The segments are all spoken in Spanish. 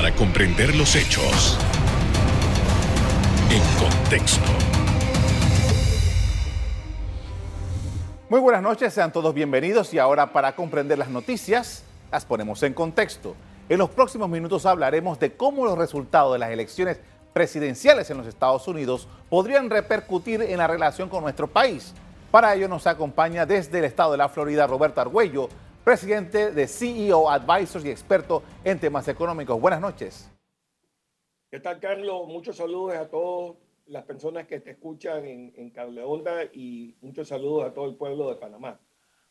para comprender los hechos en contexto. Muy buenas noches, sean todos bienvenidos y ahora para comprender las noticias las ponemos en contexto. En los próximos minutos hablaremos de cómo los resultados de las elecciones presidenciales en los Estados Unidos podrían repercutir en la relación con nuestro país. Para ello nos acompaña desde el estado de la Florida Roberto Argüello, presidente de CEO Advisors y experto en temas económicos. Buenas noches. ¿Qué tal, Carlos? Muchos saludos a todas las personas que te escuchan en, en Cable Onda y muchos saludos a todo el pueblo de Panamá.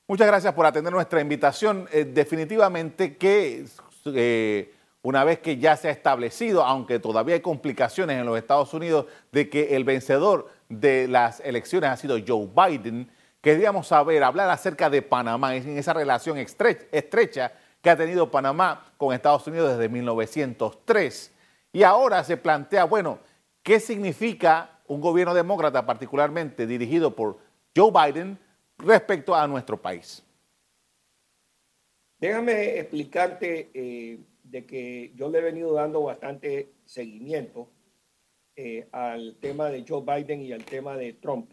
Muchas gracias por atender nuestra invitación. Eh, definitivamente que eh, una vez que ya se ha establecido, aunque todavía hay complicaciones en los Estados Unidos, de que el vencedor de las elecciones ha sido Joe Biden, queríamos saber, hablar acerca de Panamá, en esa relación estrecha que ha tenido Panamá con Estados Unidos desde 1903. Y ahora se plantea, bueno, ¿qué significa un gobierno demócrata, particularmente dirigido por Joe Biden, respecto a nuestro país? Déjame explicarte eh, de que yo le he venido dando bastante seguimiento eh, al tema de Joe Biden y al tema de Trump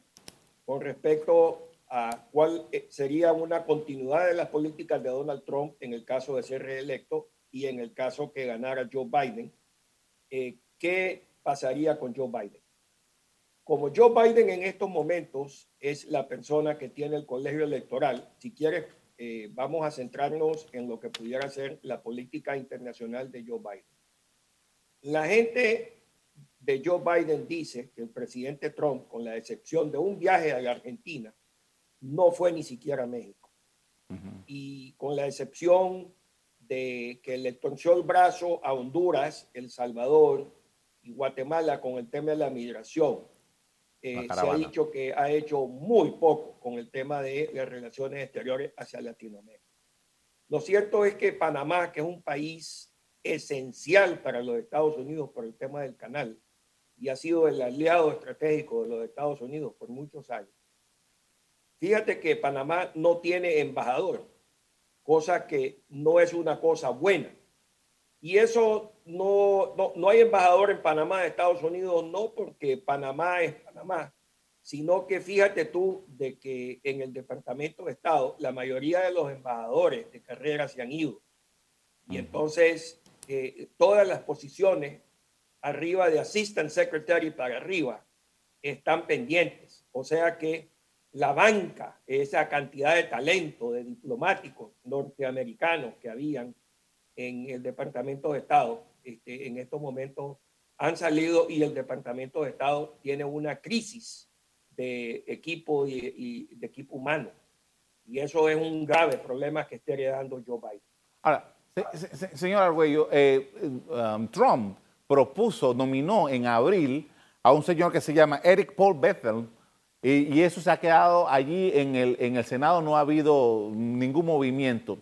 con respecto a cuál eh, sería una continuidad de las políticas de Donald Trump en el caso de ser reelecto y en el caso que ganara Joe Biden. Eh, ¿Qué pasaría con Joe Biden? Como Joe Biden en estos momentos es la persona que tiene el colegio electoral, si quieres eh, vamos a centrarnos en lo que pudiera ser la política internacional de Joe Biden. La gente de Joe Biden dice que el presidente Trump, con la excepción de un viaje a la Argentina, no fue ni siquiera a México. Y con la excepción de que le torció el brazo a Honduras, El Salvador y Guatemala con el tema de la migración, eh, se ha dicho que ha hecho muy poco con el tema de las relaciones exteriores hacia Latinoamérica. Lo cierto es que Panamá, que es un país esencial para los Estados Unidos por el tema del canal y ha sido el aliado estratégico de los Estados Unidos por muchos años, fíjate que Panamá no tiene embajador, cosa que no es una cosa buena. Y eso no, no, hay embajador en Panamá de Estados Unidos, no porque Panamá es Panamá, sino que fíjate tú de que en el Departamento de Estado la mayoría de los embajadores de carrera se han ido. Y entonces eh, todas las posiciones arriba de Assistant Secretary para arriba están pendientes. O sea que la banca, esa cantidad de talento de diplomáticos norteamericanos que habían en el Departamento de Estado, este, en estos momentos han salido y el Departamento de Estado tiene una crisis de equipo y, de equipo humano. Y eso es un grave problema que está heredando Joe Biden. Ahora, señor Arguello, eh, um, Trump propuso, nominó en abril a un señor que se llama Eric Paul Bethel, y, eso se ha quedado allí en el, en el Senado, no ha habido ningún movimiento.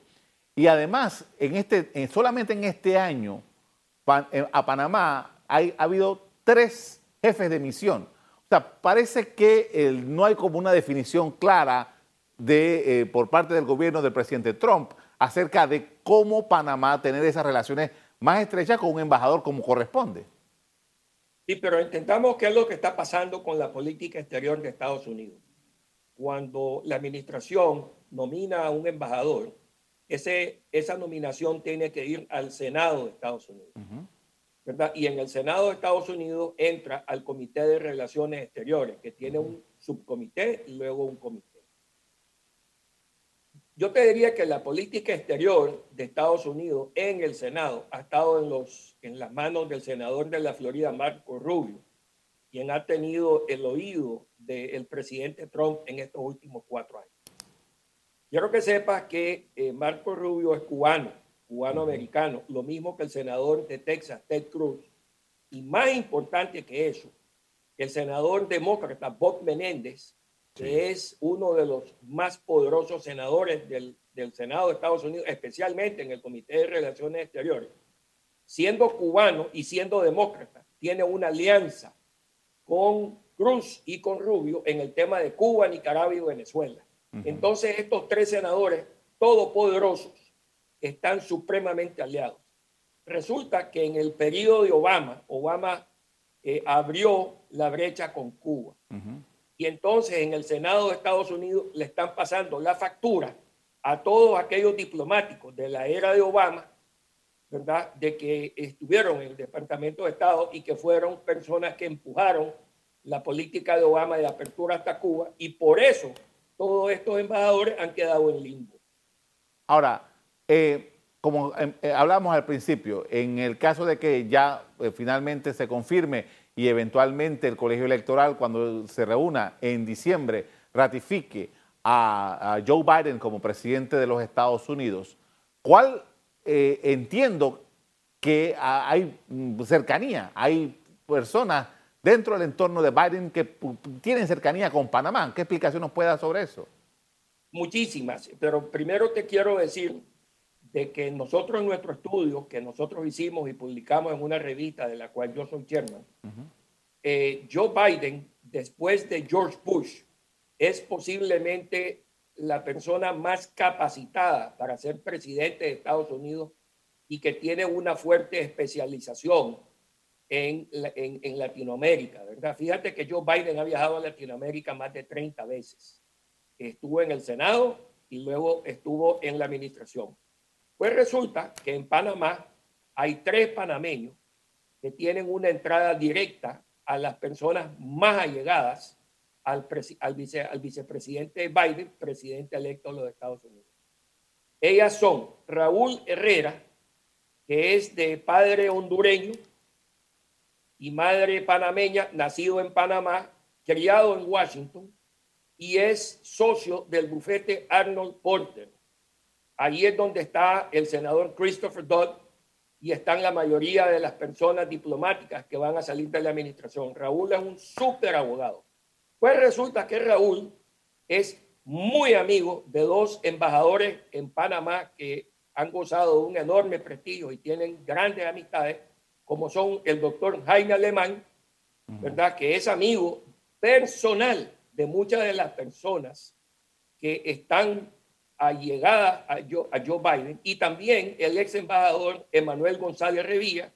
Y además, en este, solamente en este año, eh, a Panamá ha habido tres jefes de misión. O sea, parece que no hay como una definición clara de, eh, por parte del gobierno del presidente Trump acerca de cómo Panamá tener esas relaciones más estrechas con un embajador como corresponde. Sí, pero intentamos qué es lo que está pasando con la política exterior de Estados Unidos. Cuando la administración nomina a un embajador, ese, esa nominación tiene que ir al Senado de Estados Unidos. ¿verdad? Y en el Senado de Estados Unidos entra al Comité de Relaciones Exteriores, que tiene un subcomité y luego un comité. Yo te diría que la política exterior de Estados Unidos en el Senado ha estado en, las manos del senador de la Florida, Marco Rubio, quien ha tenido el oído del presidente Trump en estos últimos cuatro años. Quiero que sepas que eh, Marco Rubio es cubano, cubano-americano, lo mismo que el senador de Texas, Ted Cruz. Y más importante que eso, el senador demócrata Bob Menéndez, que es uno de los más poderosos senadores del, del Senado de Estados Unidos, especialmente en el Comité de Relaciones Exteriores, siendo cubano y siendo demócrata, tiene una alianza con Cruz y con Rubio en el tema de Cuba, Nicaragua y Venezuela. Entonces estos tres senadores todopoderosos están supremamente aliados. Resulta que en el periodo de Obama, Obama eh, abrió la brecha con Cuba. Y entonces en el Senado de Estados Unidos le están pasando la factura a todos aquellos diplomáticos de la era de Obama, ¿verdad? De que estuvieron en el Departamento de Estado y que fueron personas que empujaron la política de Obama de apertura hasta Cuba y por eso todos estos embajadores han quedado en limbo. Ahora, eh, como em, eh, hablamos al principio, en el caso de que ya eh, finalmente se confirme y eventualmente el colegio electoral, cuando se reúna en diciembre, ratifique a, Joe Biden como presidente de los Estados Unidos, ¿cuál eh, entiendo que hay cercanía, hay personas dentro del entorno de Biden que tienen cercanía con Panamá? ¿Qué explicación nos puede dar sobre eso? Muchísimas, pero primero te quiero decir de que nosotros en nuestro estudio, que nosotros hicimos y publicamos en una revista de la cual yo soy chairman, eh, Joe Biden, después de George Bush, es posiblemente la persona más capacitada para ser presidente de Estados Unidos y que tiene una fuerte especialización en, en, en, Latinoamérica, ¿verdad? Fíjate que Joe Biden ha viajado a Latinoamérica más de 30 veces. Estuvo en el Senado y luego estuvo en la administración. Pues resulta que en Panamá hay tres panameños que tienen una entrada directa a las personas más allegadas al, vicepresidente Biden, presidente electo de los Estados Unidos. Ellas son Raúl Herrera, que es de padre hondureño y madre panameña, nacido en Panamá, criado en Washington, y es socio del bufete Arnold Porter. Allí es donde está el senador Christopher Dodd y están la mayoría de las personas diplomáticas que van a salir de la administración. Raúl es un súper abogado. Pues resulta que Raúl es muy amigo de dos embajadores en Panamá que han gozado de un enorme prestigio y tienen grandes amistades, como son el doctor Jaime Alemán, ¿verdad? Que es amigo personal de muchas de las personas que están a Joe, a Joe Biden y también el ex embajador Emanuel González Revilla,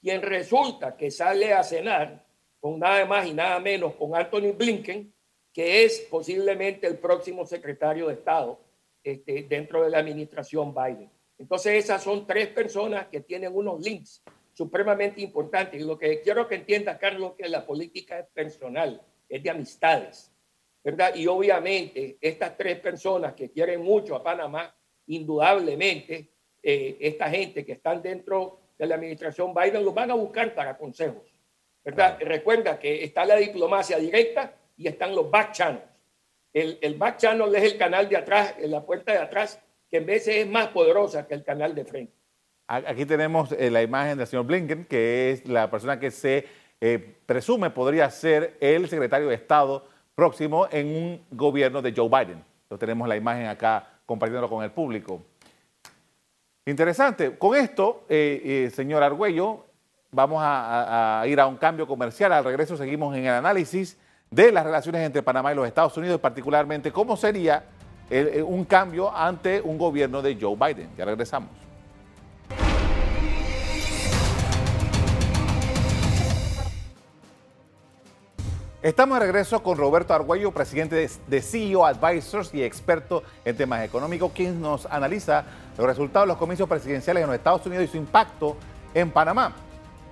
quien resulta que sale a cenar con nada más y nada menos con Anthony Blinken, que es posiblemente el próximo secretario de Estado este, dentro de la administración Biden. Entonces esas son tres personas que tienen unos links supremamente importantes. Y lo que quiero que entienda, Carlos, que la política es personal, es de amistades. ¿Verdad? Y obviamente estas tres personas que quieren mucho a Panamá, indudablemente, eh, esta gente que están dentro de la administración Biden los van a buscar para consejos, ¿verdad? Recuerda que está la diplomacia directa y están los back channels. El, el back channel es el canal de atrás, la puerta de atrás, que en veces es más poderosa que el canal de frente. Aquí tenemos eh, la imagen del señor Blinken, que es la persona que se eh, presume podría ser el secretario de Estado próximo en un gobierno de Joe Biden. Lo tenemos la imagen acá compartiéndolo con el público. Interesante. Con esto, eh, eh, señor Argüello, vamos a, ir a un cambio comercial. Al regreso seguimos en el análisis de las relaciones entre Panamá y los Estados Unidos, particularmente cómo sería eh, un cambio ante un gobierno de Joe Biden. Ya regresamos. Estamos de regreso con Roberto Argüello, presidente de CEO Advisors y experto en temas económicos, quien nos analiza los resultados de los comicios presidenciales en los Estados Unidos y su impacto en Panamá.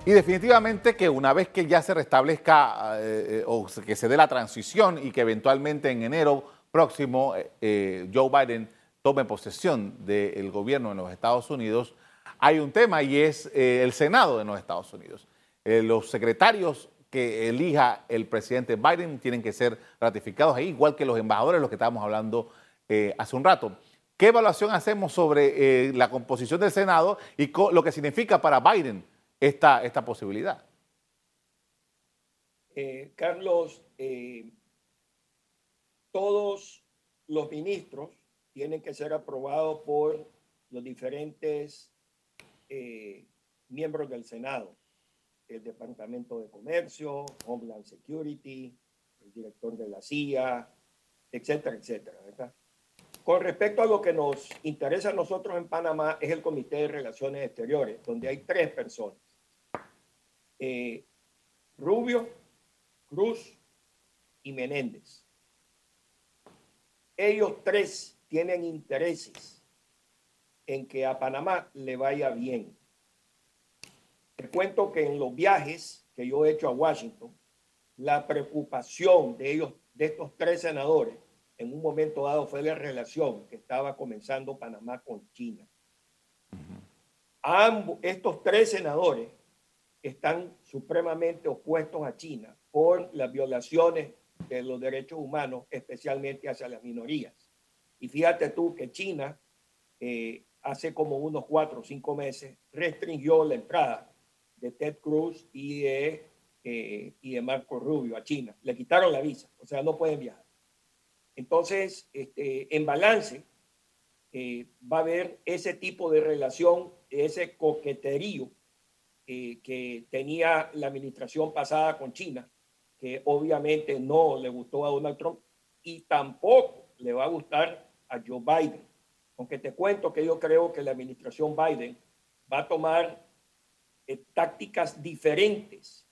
Y definitivamente que una vez que ya se restablezca eh, o que se dé la transición y que eventualmente en enero próximo eh, eh, Joe Biden tome posesión del gobierno en los Estados Unidos, hay un tema y es el Senado de los Estados Unidos. los secretarios que elija el presidente Biden tienen que ser ratificados ahí, igual que los embajadores, los que estábamos hablando eh, hace un rato. ¿Qué evaluación hacemos sobre eh, la composición del Senado y lo que significa para Biden esta, esta posibilidad? Eh, Carlos, todos los ministros tienen que ser aprobados por los diferentes miembros del Senado el Departamento de Comercio, Homeland Security, el director de la CIA, etcétera, etcétera, ¿verdad? con respecto a lo que nos interesa a nosotros en Panamá, es el Comité de Relaciones Exteriores, donde hay tres personas. Eh, Rubio, Cruz y Menéndez. Ellos tres tienen intereses en que a Panamá le vaya bien. Te cuento que en los viajes que yo he hecho a Washington, la preocupación de ellos, de estos tres senadores, en un momento dado fue la relación que estaba comenzando Panamá con China. Ambos, estos tres senadores están supremamente opuestos a China por las violaciones de los derechos humanos, especialmente hacia las minorías. Y fíjate tú que China eh, hace como unos cuatro o cinco meses restringió la entrada de Ted Cruz y de, eh, y de Marco Rubio a China. Le quitaron la visa, o sea, no pueden viajar. Entonces, este, en balance, eh, va a haber ese tipo de relación, ese coqueterío eh, que tenía la administración pasada con China, que obviamente no le gustó a Donald Trump y tampoco le va a gustar a Joe Biden. Aunque te cuento que yo creo que la administración Biden va a tomar eh, tácticas diferentes.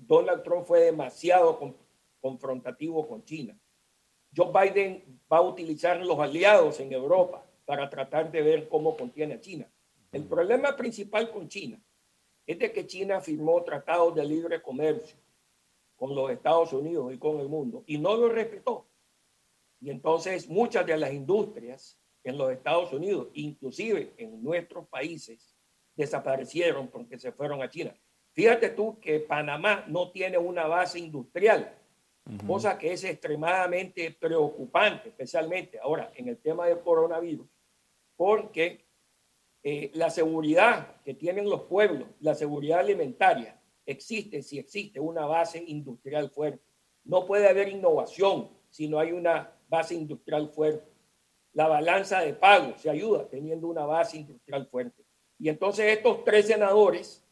Donald Trump fue demasiado confrontativo con China. Joe Biden va a utilizar los aliados en Europa para tratar de ver cómo contiene a China. El problema principal con China es de que China firmó tratados de libre comercio con los Estados Unidos y con el mundo y no lo respetó. Y entonces muchas de las industrias en los Estados Unidos, inclusive en nuestros países, desaparecieron porque se fueron a China. Fíjate tú que Panamá no tiene una base industrial cosa que es extremadamente preocupante, especialmente ahora en el tema del coronavirus, porque eh, la seguridad que tienen los pueblos, la seguridad alimentaria, existe si existe una base industrial fuerte. No puede haber innovación si no hay una base industrial fuerte. La balanza de pago se ayuda teniendo una base industrial fuerte. Y entonces estos tres senadores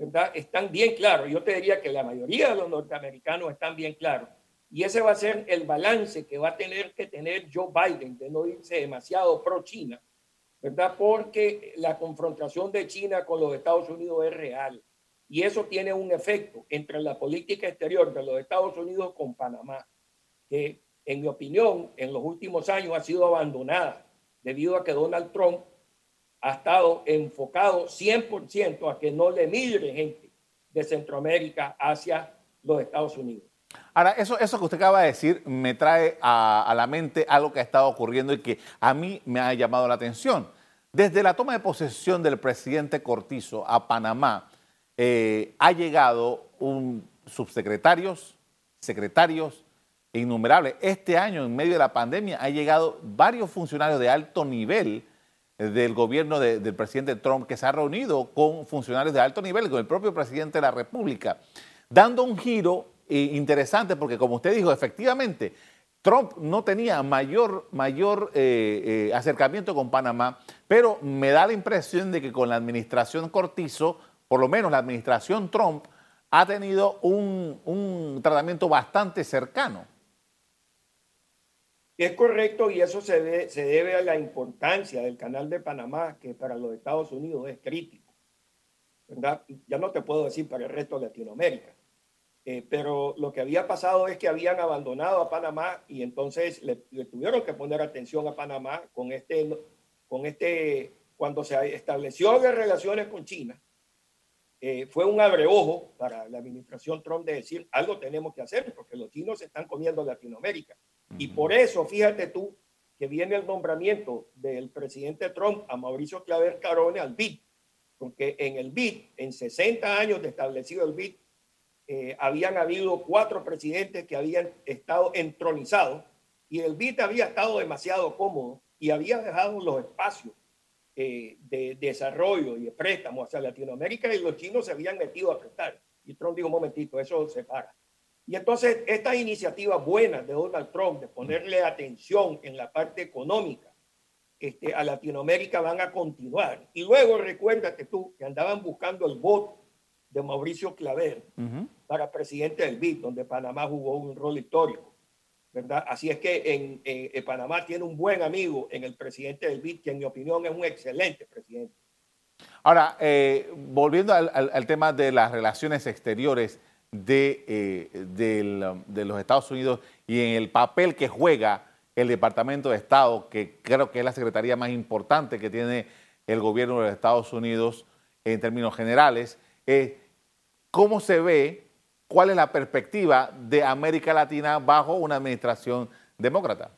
¿verdad? Están bien claros. Yo te diría que la mayoría de los norteamericanos están bien claros. Y ese va a ser el balance que va a tener que tener Joe Biden de no irse demasiado pro China, ¿verdad? Porque la confrontación de China con los Estados Unidos es real. Y eso tiene un efecto entre la política exterior de los Estados Unidos con Panamá, que en mi opinión en los últimos años ha sido abandonada debido a que Donald Trump ha estado enfocado 100% a que no le migre gente de Centroamérica hacia los Estados Unidos. Ahora, eso, eso que usted acaba de decir me trae a, la mente algo que ha estado ocurriendo y que a mí me ha llamado la atención. Desde la toma de posesión del presidente Cortizo a Panamá, eh, ha llegado un subsecretarios, secretarios, innumerables. Este año, en medio de la pandemia, ha llegado varios funcionarios de alto nivel del gobierno del presidente Trump que se ha reunido con funcionarios de alto nivel, con el propio presidente de la República, dando un giro eh, interesante porque como usted dijo, efectivamente, Trump no tenía mayor, mayor eh, eh, acercamiento con Panamá, pero me da la impresión de que con la administración Cortizo, por lo menos la administración Trump, ha tenido un, un tratamiento bastante cercano. Es correcto y eso se, debe a la importancia del canal de Panamá, que para los Estados Unidos es crítico. Ya no te puedo decir para el resto de Latinoamérica. Eh, pero lo que había pasado es que habían abandonado a Panamá y entonces le, tuvieron que poner atención a Panamá con este, con este, cuando se estableció las relaciones con China. Eh, fue un abreojo para la administración Trump de decir algo tenemos que hacer porque los chinos se están comiendo Latinoamérica. Y por eso, fíjate tú, que viene el nombramiento del presidente Trump a Mauricio Claver Carone al BID, porque en el BID, en 60 años de establecido el BID, eh, habían habido cuatro presidentes que habían estado entronizados y el BID había estado demasiado cómodo y había dejado los espacios eh, de desarrollo y de préstamo hacia Latinoamérica y los chinos se habían metido a prestar. Y Trump dijo, un momentito, eso se para. Y entonces estas iniciativas buenas de Donald Trump de ponerle atención en la parte económica este, a Latinoamérica van a continuar. Y luego recuérdate tú que andaban buscando el voto de Mauricio Claver para presidente del BID, donde Panamá jugó un rol histórico. ¿verdad? Así es que en, Panamá tiene un buen amigo en el presidente del BID, que en mi opinión es un excelente presidente. Ahora, eh, volviendo al, tema de las relaciones exteriores de, eh, de los Estados Unidos y en el papel que juega el Departamento de Estado, que creo que es la secretaría más importante que tiene el gobierno de los Estados Unidos en términos generales, ¿cómo se ve, cuál es la perspectiva de América Latina bajo una administración demócrata?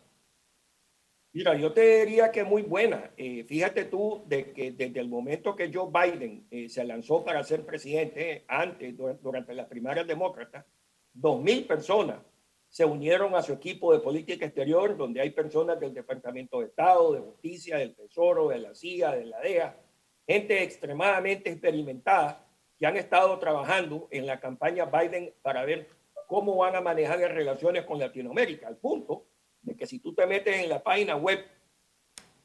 Mira, yo te diría que muy buena. Eh, fíjate tú de que desde el momento que Joe Biden eh, se lanzó para ser presidente, antes, durante las primarias demócratas, dos mil personas se unieron a su equipo de política exterior, donde hay personas del Departamento de Estado, de Justicia, del Tesoro, de la CIA, de la DEA, gente extremadamente experimentada que han estado trabajando en la campaña Biden para ver cómo van a manejar las relaciones con Latinoamérica, al punto de que si tú te metes en la página web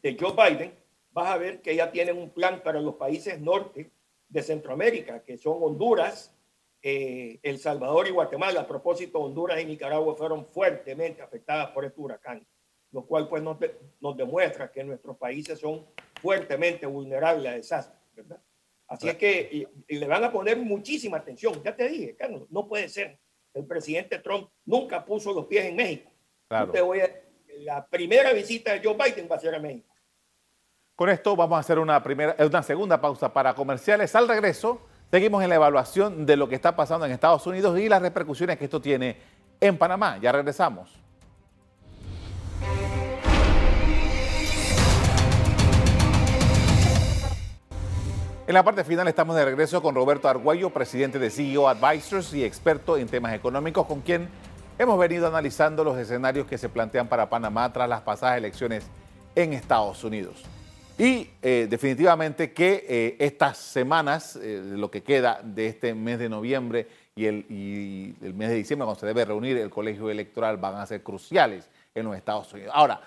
de Joe Biden, vas a ver que ya tienen un plan para los países norte de Centroamérica, que son Honduras, eh, El Salvador y Guatemala. A propósito, Honduras y Nicaragua fueron fuertemente afectadas por este huracán, lo cual pues nos, demuestra que nuestros países son fuertemente vulnerables a desastres. Así es que le van a poner muchísima atención. Ya te dije, Carlos, no puede ser. El presidente Trump nunca puso los pies en México. Claro. Te voy a, la primera visita de Joe Biden va a ser a México. Con esto vamos a hacer una, primera, una segunda pausa para comerciales. Al regreso, seguimos en la evaluación de lo que está pasando en Estados Unidos y las repercusiones que esto tiene en Panamá. Ya regresamos. En la parte final estamos de regreso con Roberto Arguello, presidente de CEO Advisors y experto en temas económicos, con quien hemos venido analizando los escenarios que se plantean para Panamá tras las pasadas elecciones en Estados Unidos. Y eh, definitivamente que eh, estas semanas, eh, lo que queda de este mes de noviembre y el, y el mes de diciembre, cuando se debe reunir el colegio electoral, van a ser cruciales en los Estados Unidos. Ahora,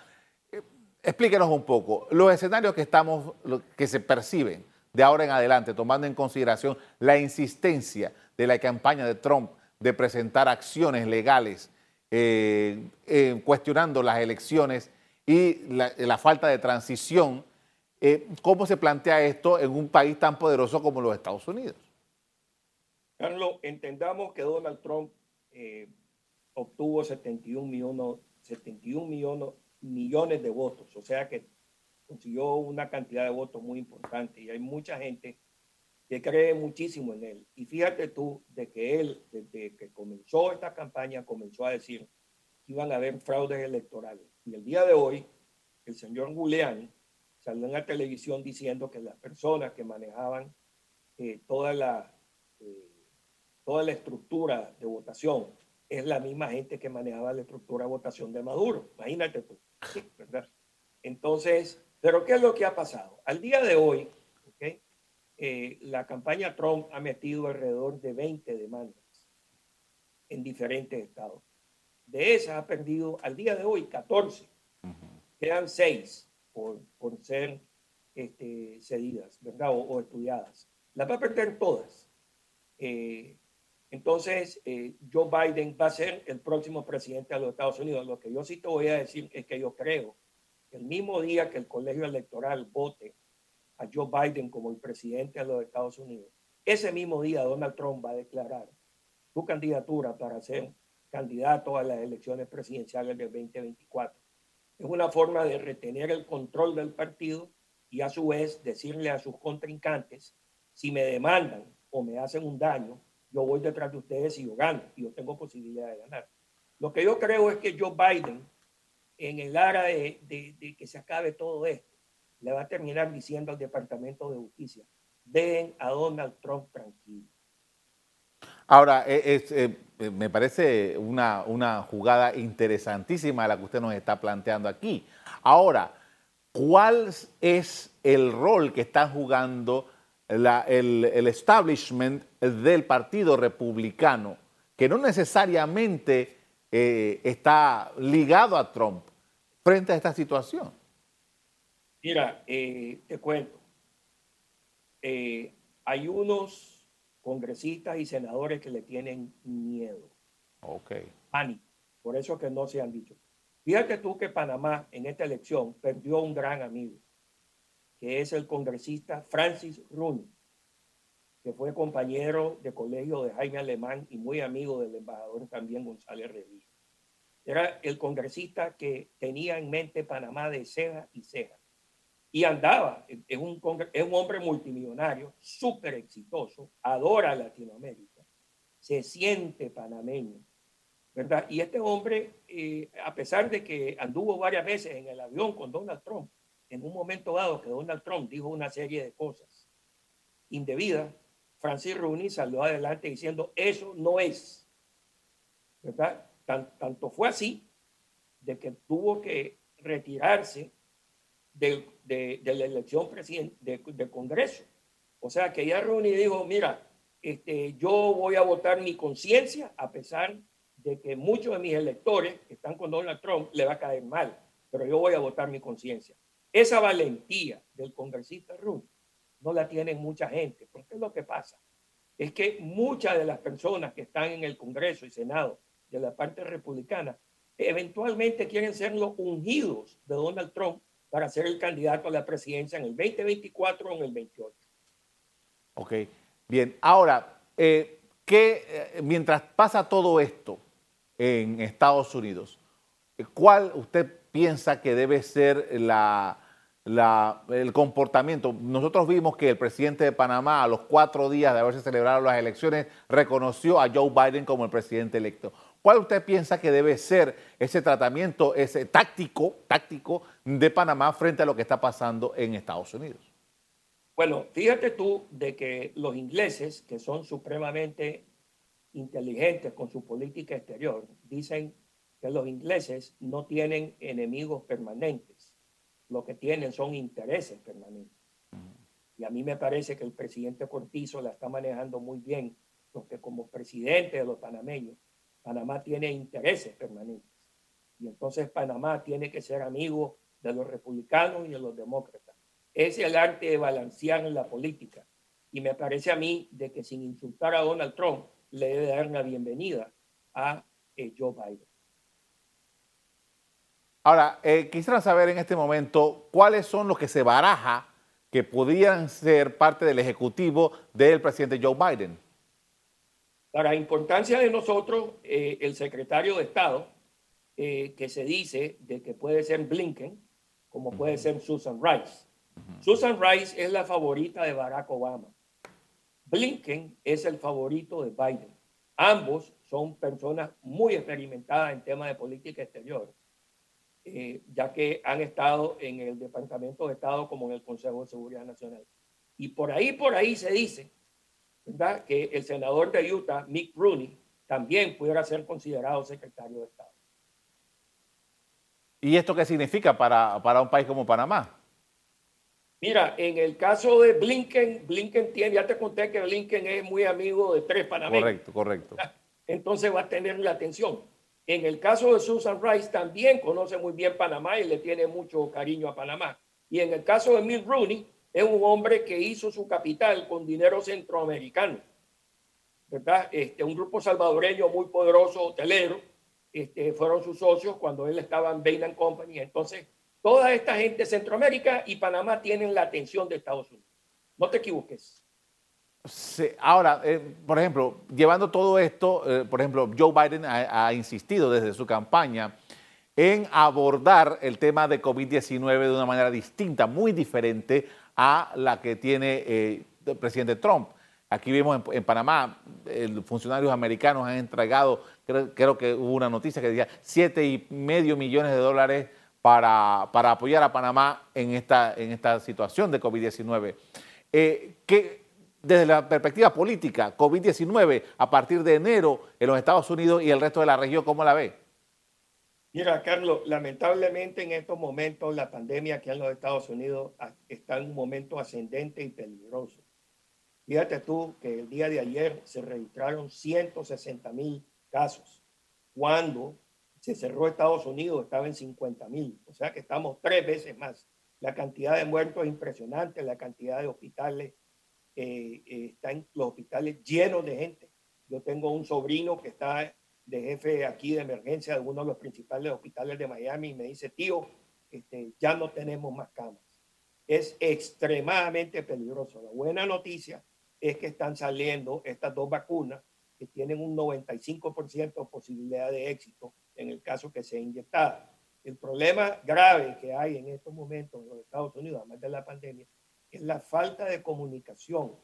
explíquenos un poco los escenarios que, estamos, que se perciben de ahora en adelante, tomando en consideración la insistencia de la campaña de Trump de presentar acciones legales eh, eh, cuestionando las elecciones y la, falta de transición, eh, ¿cómo se plantea esto en un país tan poderoso como los Estados Unidos? Carlos, entendamos que Donald Trump obtuvo 71 millones, 71 millones, millones de votos, o sea que consiguió una cantidad de votos muy importante y hay mucha gente que cree muchísimo en él. Y fíjate tú de que él, desde que comenzó esta campaña, comenzó a decir que iban a haber fraudes electorales. Y el día de hoy, el señor Guleani salió en la televisión diciendo que las personas que manejaban eh, toda, la, eh, toda la estructura de votación es la misma gente que manejaba la estructura de votación de Maduro. Imagínate tú, ¿verdad? Entonces, pero ¿qué es lo que ha pasado? Al día de hoy, eh, la campaña Trump ha metido alrededor de 20 demandas en diferentes estados. De esas ha perdido al día de hoy 14. Quedan 6 por, ser este, cedidas, ¿verdad? O, estudiadas. Las va a perder todas. Eh, entonces, eh, Joe Biden va a ser el próximo presidente de los Estados Unidos. Lo que yo sí te voy a decir es que yo creo el mismo día que el colegio electoral vote a Joe Biden como el presidente de los Estados Unidos, ese mismo día Donald Trump va a declarar su candidatura para ser candidato a las elecciones presidenciales del 2024. Es una forma de retener el control del partido y a su vez decirle a sus contrincantes, si me demandan o me hacen un daño, yo voy detrás de ustedes y yo gano, y yo tengo posibilidad de ganar. Lo que yo creo es que Joe Biden en el área de, que se acabe todo esto, le va a terminar diciendo al Departamento de Justicia, dejen a Donald Trump tranquilo. Ahora, eh, eh, me parece una, una jugada interesantísima la que usted nos está planteando aquí. Ahora, ¿cuál es el rol que está jugando el, establishment del Partido Republicano, que no necesariamente eh, está ligado a Trump, frente a esta situación? Mira, eh, te cuento. Eh, hay unos congresistas y senadores que le tienen miedo. Ok. Pánico. Por eso que no se han dicho. Fíjate tú que Panamá en esta elección perdió un gran amigo, que es el congresista Francis Rooney, que fue compañero de colegio de Jaime Alemán y muy amigo del embajador también González Revilla. Era el congresista que tenía en mente Panamá de ceja y ceja. Y andaba, es un, es un hombre multimillonario, súper exitoso, adora Latinoamérica, se siente panameño, ¿verdad? Y este hombre, eh, a pesar de que anduvo varias veces en el avión con Donald Trump, en un momento dado que Donald Trump dijo una serie de cosas indebidas, Francis Rooney salió adelante diciendo, eso no es, ¿verdad? tanto fue así de que tuvo que retirarse de, la elección del de Congreso. O sea que ya Rooney dijo, mira, este, yo voy a votar mi conciencia a pesar de que muchos de mis electores que están con Donald Trump le va a caer mal, pero yo voy a votar mi conciencia. Esa valentía del congresista Rooney no la tiene mucha gente, porque es lo que pasa. Es que muchas de las personas que están en el Congreso y Senado de la parte republicana, eventualmente quieren ser los ungidos de Donald Trump para ser el candidato a la presidencia en el 2024 o en el 28. Ok, bien. Ahora, eh, eh, mientras pasa todo esto en Estados Unidos, ¿cuál usted piensa que debe ser la, el comportamiento. Nosotros vimos que el presidente de Panamá, a los cuatro días de haberse celebrado las elecciones, reconoció a Joe Biden como el presidente electo. ¿Cuál usted piensa que debe ser ese tratamiento, ese táctico, táctico de Panamá frente a lo que está pasando en Estados Unidos? Bueno, fíjate tú de que los ingleses, que son supremamente inteligentes con su política exterior, dicen que los ingleses no tienen enemigos permanentes, lo que tienen son intereses permanentes. Y a mí me parece que el presidente Cortizo la está manejando muy bien, porque como presidente de los panameños, Panamá tiene intereses permanentes. Y entonces Panamá tiene que ser amigo de los republicanos y de los demócratas. Es el arte de balancear la política. Y me parece a mí de que sin insultar a Donald Trump, le debe dar una bienvenida a eh, Joe Biden. Ahora, eh, quisiera saber en este momento cuáles son los que se baraja que podrían ser parte del ejecutivo del presidente Joe Biden. Para importancia de nosotros, eh, el secretario de Estado, eh, que se dice de que puede ser Blinken, como puede ser Susan Rice. Susan Rice es la favorita de Barack Obama. Blinken es el favorito de Biden. Ambos son personas muy experimentadas en temas de política exterior, eh, ya que han estado en el Departamento de Estado como en el Consejo de Seguridad Nacional. Y por ahí, por ahí se dice que el senador de Utah, Mick Rooney, también pudiera ser considerado secretario de Estado. ¿Y esto qué significa para, para un país como Panamá? Mira, en el caso de Blinken, Blinken tiene, ya te conté que Blinken es muy amigo de tres panameños. Correcto, correcto. Entonces va a tener la atención. En el caso de Susan Rice también conoce muy bien Panamá y le tiene mucho cariño a Panamá. Y en el caso de Mitt Rooney, es un hombre que hizo su capital con dinero centroamericano, ¿verdad? Este, un grupo salvadoreño muy poderoso, hotelero, este, fueron sus socios cuando él estaba en Bain Company. Entonces, toda esta gente, Centroamérica y Panamá, tienen la atención de Estados Unidos. No te equivoques. ahora, eh, por ejemplo, llevando todo esto, eh, por ejemplo, Joe Biden ha, insistido desde su campaña en abordar el tema de COVID-19 de una manera distinta, muy diferente a la que tiene eh, el presidente Trump. Aquí vimos en, Panamá, funcionarios americanos han entregado, creo, que hubo una noticia que decía, siete y medio millones de dólares para, para apoyar a Panamá en esta, en esta situación de COVID-19. Eh, desde la perspectiva política, COVID-19 a partir de enero en los Estados Unidos y el resto de la región, ¿cómo la ve? Mira, Carlos, lamentablemente en estos momentos la pandemia aquí en los Estados Unidos está en un momento ascendente y peligroso. Fíjate tú que el día de ayer se registraron 160 mil casos, cuando se cerró Estados Unidos estaba en 50 mil, o sea que estamos tres veces más. La cantidad de muertos es impresionante, la cantidad de hospitales, eh, eh, están los hospitales llenos de gente. Yo tengo un sobrino que está de jefe aquí de emergencia de uno de los principales hospitales de Miami y me dice, tío, este, ya no tenemos más camas. Es extremadamente peligroso. La buena noticia es que están saliendo estas dos vacunas que tienen un 95% de posibilidad de éxito en el caso que sea inyectada. El problema grave que hay en estos momentos en los Estados Unidos, además de la pandemia, es la falta de comunicación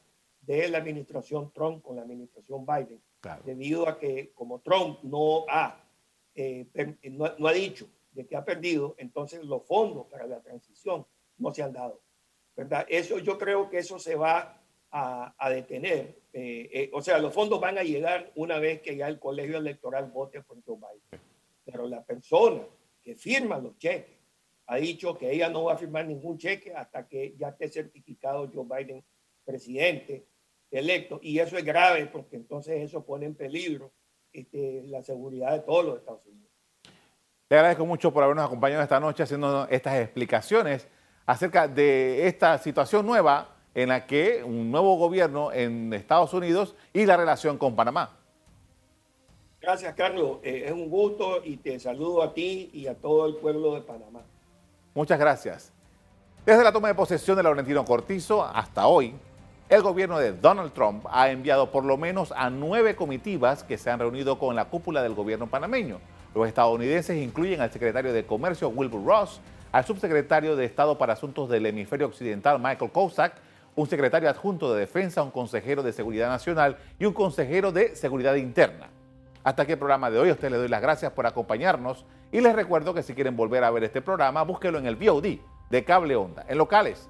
de la administración Trump con la administración Biden, debido a que como Trump no ha, eh, no, ha dicho de que ha perdido, entonces los fondos para la transición no se han dado. ¿verdad? Eso yo creo que eso se va a, detener. Eh, eh, o sea, los fondos van a llegar una vez que ya el colegio electoral vote por Joe Biden. Pero la persona que firma los cheques ha dicho que ella no va a firmar ningún cheque hasta que ya esté certificado Joe Biden presidente electo. Y eso es grave porque entonces eso pone en peligro este, la seguridad de todos los Estados Unidos. Le agradezco mucho por habernos acompañado esta noche haciendo estas explicaciones acerca de esta situación nueva en la que un nuevo gobierno en Estados Unidos y la relación con Panamá. Gracias, Carlos. Eh, es un gusto y te saludo a ti y a todo el pueblo de Panamá. Muchas gracias. Desde la toma de posesión de Laurentino Cortizo hasta hoy, el gobierno de Donald Trump ha enviado por lo menos a nueve comitivas que se han reunido con la cúpula del gobierno panameño. Los estadounidenses incluyen al secretario de Comercio Wilbur Ross, al subsecretario de Estado para Asuntos del Hemisferio Occidental Michael Kozak, un secretario adjunto de Defensa, un consejero de Seguridad Nacional y un consejero de Seguridad Interna. Hasta aquí el programa de hoy. A usted le doy las gracias por acompañarnos y les recuerdo que si quieren volver a ver este programa, búsquelo en el VOD de Cable Onda, en locales,